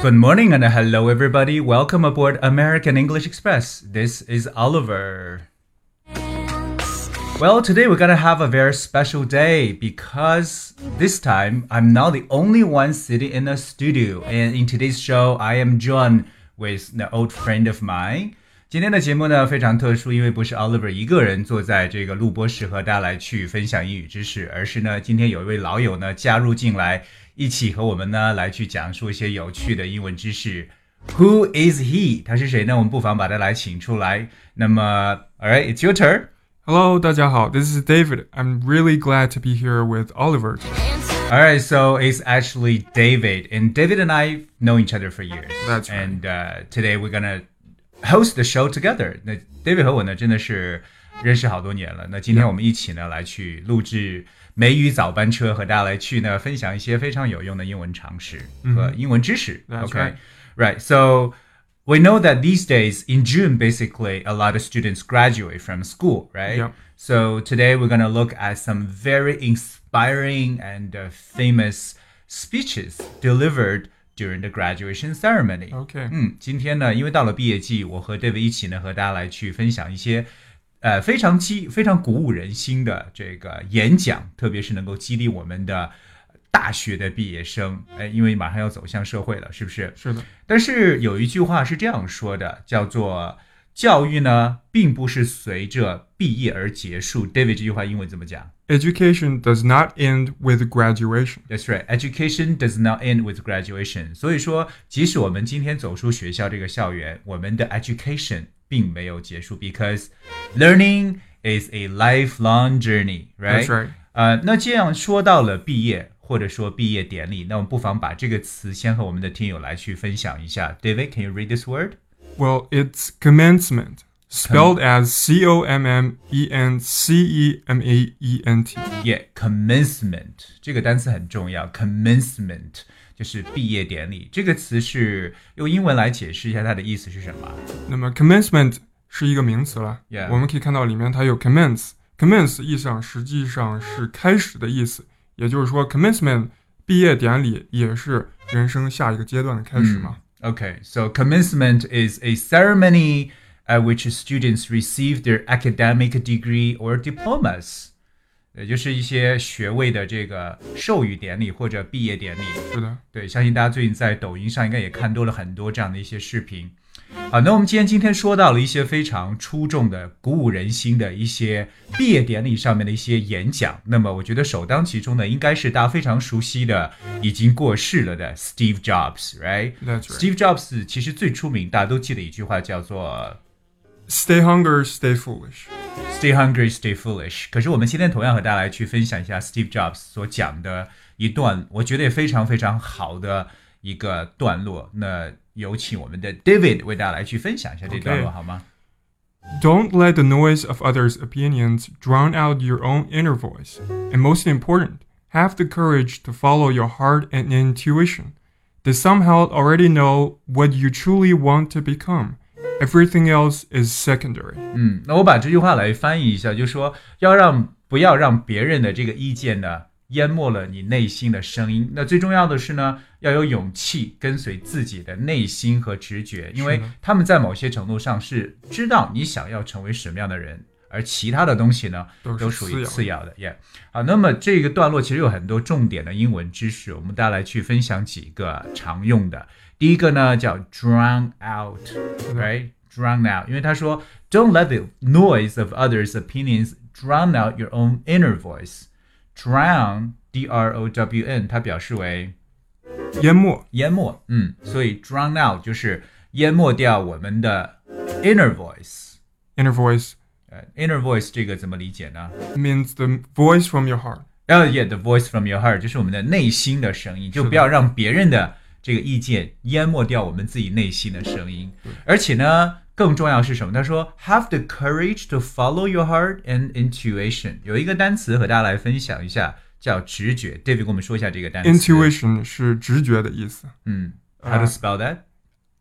Good morning and hello everybody. Welcome aboard American English Express. This is Oliver. Well, today we're gonna have a very special day because this time I'm not the only one sitting in the studio. And in today's show, I am joined with an old friend of mine. 今天的节目呢非常特殊，因为不是 Oliver 一个人坐在这个录播室和大家来去分享英语知识，而是呢今天有一位老友呢加入进来， 一起和我们呢来去讲述一些有趣的英文知识。Who is he？他是谁呢？我们不妨把他来请出来。那么，All right，it's your turn。 Hello, 大家好. This is David. I'm really glad to be here with Oliver. All right, so it's actually David, and David and I know each other for years. That's right. And uh, today we're gonna host the show together. 那 David 和我呢真的是认识好多年了。那今天我们一起呢来去录制 美语早班车和大家来去呢分享一些非常有用的英文常识和英文知识。Mm -hmm. Okay, right. So we know that these days in June, basically, a lot of students graduate from school, right? Yep. So today we're gonna look at some very inspiring and uh, famous speeches delivered during the graduation ceremony. OK，嗯，今天呢，因为到了毕业季，我和 hmm, David 一起呢，和大家来去分享一些呃，非常激、非常鼓舞人心的这个演讲，特别是能够激励我们的大学的毕业生，哎，因为马上要走向社会了，是不是？是的。但是有一句话是这样说的，叫做“教育呢，并不是随着毕业而结束”。David 这句话英文怎么讲 Education does not end with graduation.？That's right. Education does not end with graduation. 所以说，即使我们今天走出学校这个校园，我们的 education 并没有结束，because learning is a lifelong journey, right? That's right. 呃，那这样说到了毕业或者说毕业典礼，那我们不妨把这个词先和我们的听友来去分享一下。David，can you read this word? Well, it's commencement, spelled as C O M M E N C E M A E N T. Yeah, commencement 这个单词很重要。Commencement 就是毕业典礼。这个词是用英文来解释一下它的意思是什么？那么 commencement 是一个名词了。Yeah. 我们可以看到里面它有 commence。commence 意思上实际上是开始的意思，也就是说 commencement 毕业典礼也是人生下一个阶段的开始嘛。Okay, so commencement is a ceremony at which students receive their academic degree or diplomas. 也就是一些学位的这个授予典礼或者毕业典礼。是的。对，相信大家最近在抖音上应该也看多了很多这样的一些视频。好，那我们今天今天说到了一些非常出众的、鼓舞人心的一些毕业典礼上面的一些演讲。那么，我觉得首当其冲的应该是大家非常熟悉的、已经过世了的 Steve Jobs，right？That's right. Steve Jobs 其实最出名，大家都记得一句话叫做 Stay hungry, stay foolish. “Stay hungry, stay foolish”。可是我们今天同样和大家来去分享一下 Steve Jobs 所讲的一段，我觉得也非常非常好的一个段落。那有请我们的 David 为大家来去分享一下这段落 Okay 好吗？ Don't let the noise of others' opinions drown out your own inner voice. And most important, have the courage to follow your heart and intuition. They somehow already know what you truly want to become. Everything else is secondary. 嗯，那我把这句话来翻译一下，就是说要让不要让别人的这个意见呢淹没了你内心的声音。那最重要的是呢，要有勇气跟随自己的内心和直觉，因为他们在某些程度上是知道你想要成为什么样的人。而其他的东西呢，都都属于次次要的，yeah。好，那么这个段落其实有很多重点的英文知识，我们大家来去分享几个常用的。第一个呢叫 drown out，right？drown out，因为他说 Don't let the noise of others' opinions drown out your own inner voice. Drown, D-R-O-W-N，它表示为淹没淹没，嗯，所以 drown out 就是淹没掉我们的 inner voice。 inner voice 呃，inner voice 这个怎么理解呢？ means the voice from your heart. 呃、y e a h the voice from your heart 就是我们的内心的声音，就不要让别人的 这个意见淹没掉我们自己内心的声音。而且呢，更重要是什么？他说，have the courage to follow your heart and intuition。有一个单词和大家来分享一下，叫直觉。David 跟我们说一下这个单词。Intuition 是直觉的意思。嗯，how to spell that？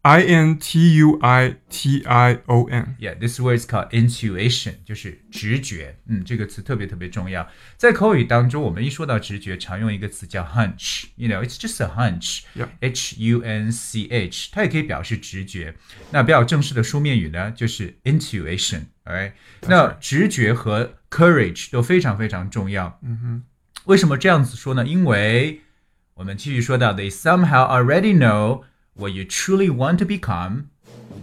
I N T U I T I O N. Yeah, this word is called intuition，就是直觉。嗯，这个词特别特别重要。在口语当中，我们一说到直觉，常用一个词叫 hunch。You know, it's just a hunch. Yeah. H U N C H，它也可以表示直觉。那比较正式的书面语呢，就是 intuition。Alright，那直觉和 courage 都非常非常重要。嗯哼，为什么这样子说呢？因为我们继续说到，they somehow already know what you truly want to become，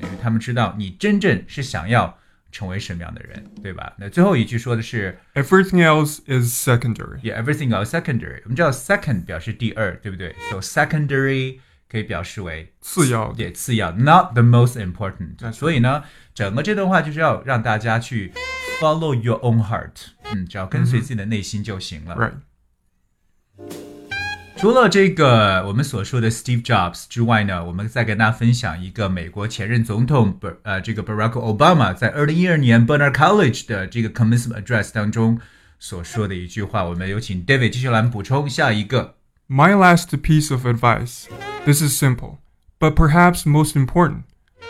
因为他们知道你真正是想要成为什么样的人，对吧？那最后一句说的是 Everything else is secondary. ，yeah everything else secondary。我们知道 second 表示第二，对不对？So secondary 可以表示为次要的对次要，not the most important。 That's right 所以呢，整个这段话就是要让大家去 follow your own heart，嗯，只要跟随自己的内心就行了。 Right. 除了这个我们所说的 Steve Jobs 之外呢，我们再跟大家分享一个美国前任总统不呃这个 Barack Obama 在二零一二年 Barnard College 的这个 Commencement Address 当中所说的一句话。我们有请 David 继续来补充下一个。My last piece of advice. This is simple, but perhaps most important.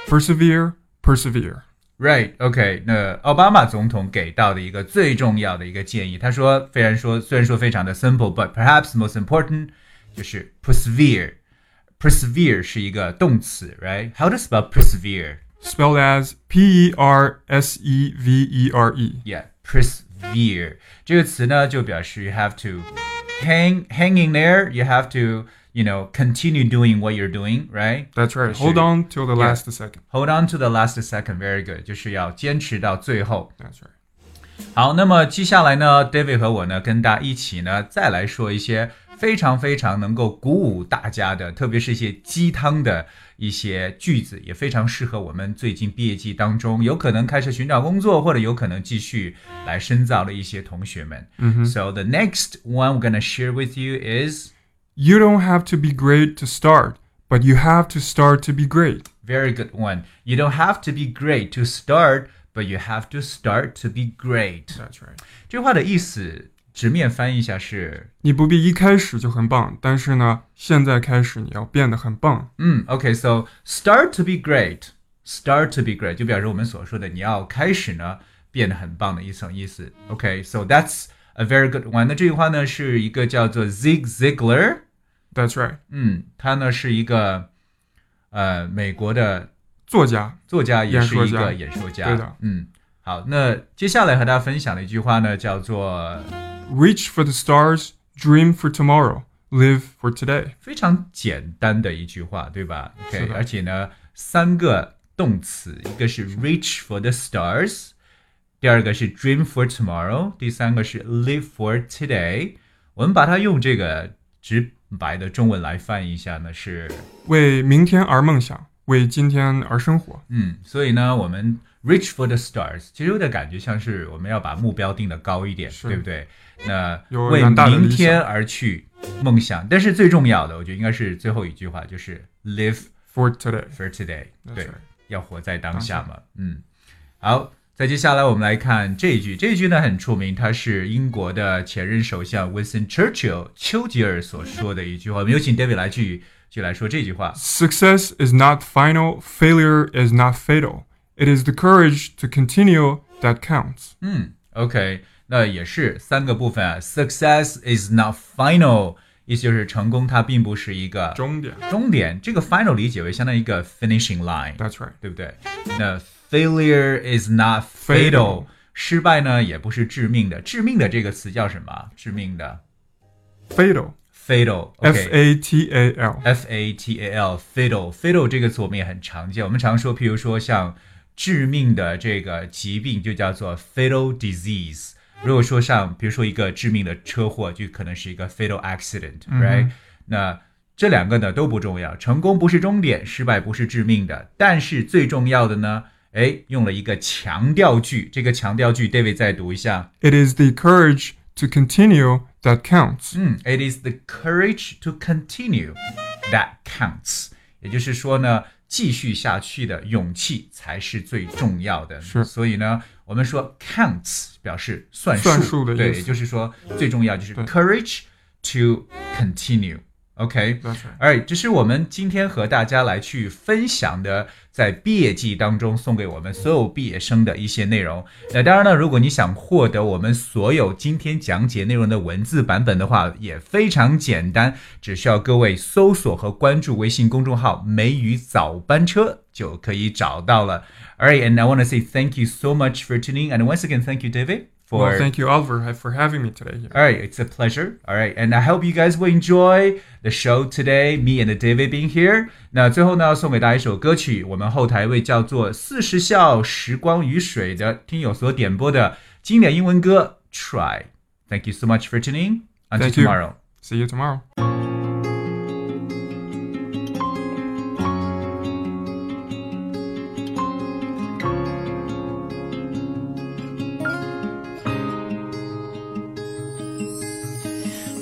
Persevere, persevere. Right, OK，那奥巴马总统给到的一个最重要的一个建议，他说，虽然说虽然说非常的 simple，but perhaps most important 就是 persevere。persevere 是一个动词，right？How to spell persevere？ Spelled as P E R S E V E R E. Yeah, persevere 这个词呢，就表示 you have to hang hang in there. You have to you know continue doing what you're doing, right? That's right. Sure. Hold on till the Yeah. last second. Hold on to the last second. Very good，就是要坚持到最后。 That's right. 好，那么接下来呢，David 和我呢，跟大家一起呢，再来说一些非常非常能够鼓舞大家的，特别是一些鸡汤的一些句子，也非常适合我们最近毕业季当中有可能开始寻找工作，或者有可能继续来深造的一些同学们。So the next one we're gonna share with you is You don't have to be great to start, but you have to start to be great. very good one. You don't have to be great to start, but you have to start to be great. That's right. 这句话的意思直面翻译一下是。你不必一开始就很棒，但是呢，现在开始你要变得很棒。嗯，OK，so、start to be great，start to be great 就表示我们所说的你要开始呢变得很棒的一层意思。OK，so、that's a very good one。那这句话呢是一个叫做 Zig Ziglar， That's right. 嗯，他呢是一个呃美国的作家作家，也是一个演说家。对的嗯，好，那接下来和大家分享的一句话呢叫做 Reach for the stars, dream for tomorrow, live for today. 非常简单的一句话，对吧？OK，而且呢，三个动词，一个是 reach for the stars，第二个是 dream for tomorrow，第三个是 live for today。我们把它用这个直白的中文来翻译一下呢，是为明天而梦想，为今天而生活。嗯，所以呢，我们 reach for the stars，其实有点感觉像是我们要把目标定得高一点，对不对？那为明天而去梦想，但是最重要的，我觉得应该是最后一句话，就是 live For today. for today，That's 对要活在当下嘛。嗯，好，再接下来我们来看这一句，这一句呢很出名，它是英国的前任首相 Winston Churchill 丘吉尔所说的一句话。我们有请 David 来去去来说这句话。 Success is not final, failure is not fatal. It is the courage to continue that counts. 嗯，OK，那也是三个部分啊。Success is not final，意思就是成功它并不是一个终点。终点。这个 final 理解为相当于一个 finishing line， That's right. 对不对？那 failure is not fatal，Fatal 失败呢也不是致命的。致命的这个词叫什么？致命的，fatal。fatal，f a t a l，f a t a l，fatal，fatal 这个词我们也很常见，我们常说，譬如说像致命的这个疾病就叫做 fatal disease。如果说像比如说一个致命的车祸，就可能是一个 fatal accident，right？、那这两个呢都不重要，成功不是终点，失败不是致命的，但是最重要的呢，哎，用了一个强调句，这个强调句，David 再读一下。It is the courage to continue that counts. 嗯，It is the courage to continue that counts。也就是说呢，继续下去的勇气才是最重要的。是所以呢，我们说 counts 表示算数，的意对，也就是说最重要就是 courage to continue。Right. Alright，这是我们今天和大家来去分享的，在毕业季当中送给我们所有毕业生的一些内容。那当然呢，如果你想获得我们所有今天讲解内容的文字版本的话，也非常简单，只需要各位搜索和关注微信公众号“梅雨早班车”就可以找到了。Alright, and I want to say thank you so much for tuning, and once again, thank you, David, for Well, thank you, Oliver, for having me today. here. All right, it's a pleasure. All right, and I hope you guys will enjoy the show today. Me and David being here. 那最后呢，送给大家一首歌曲，我们后台一位叫做四十孝时光与水的听友所点播的经典英文歌《Try》。Thank you so much for tuning. Until Thank you. tomorrow. See you tomorrow.